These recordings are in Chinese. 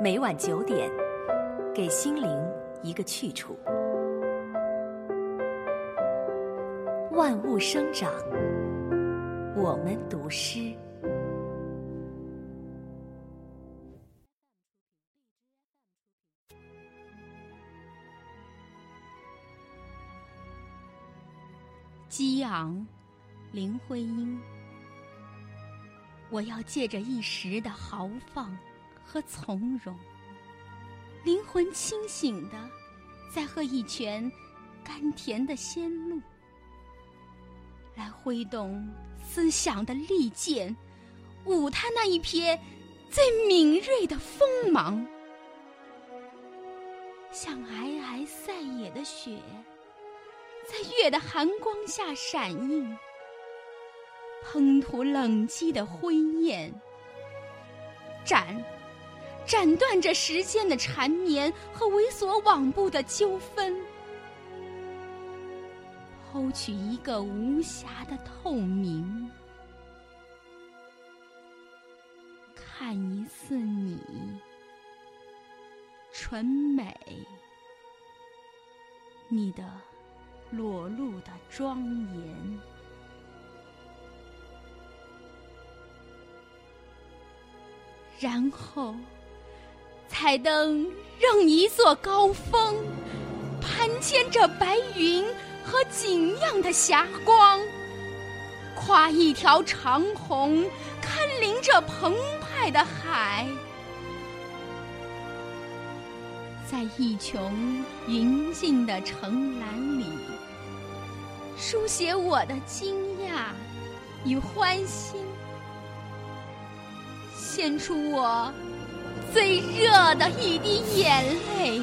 每晚九点，给心灵一个去处。万物生长，我们读诗。激昂，林徽因。我要借着一时的豪放和从容，灵魂清醒的，在喝一泉甘甜的仙露，来挥动思想的利剑，舞他那一撇最敏锐的锋芒，像皑皑塞野的雪。在月的寒光下闪映，滂沱冷寂的灰焰，斩，斩断这时间的缠绵和猥琐网布的纠纷，剖取一个无瑕的透明，看一次你，纯美，你的。裸露的庄严，然后彩灯让一座高峰，盘牵着白云和景样的霞光，跨一条长虹，看临着澎湃的海。在一穹云静的城栏里，书写我的惊讶与欢欣，献出我最热的一滴眼泪，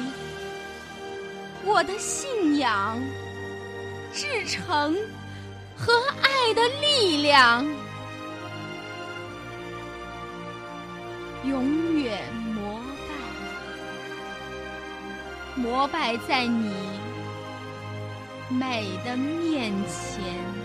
我的信仰、至诚和爱的力量，永远。膜拜膜拜在你美的面前。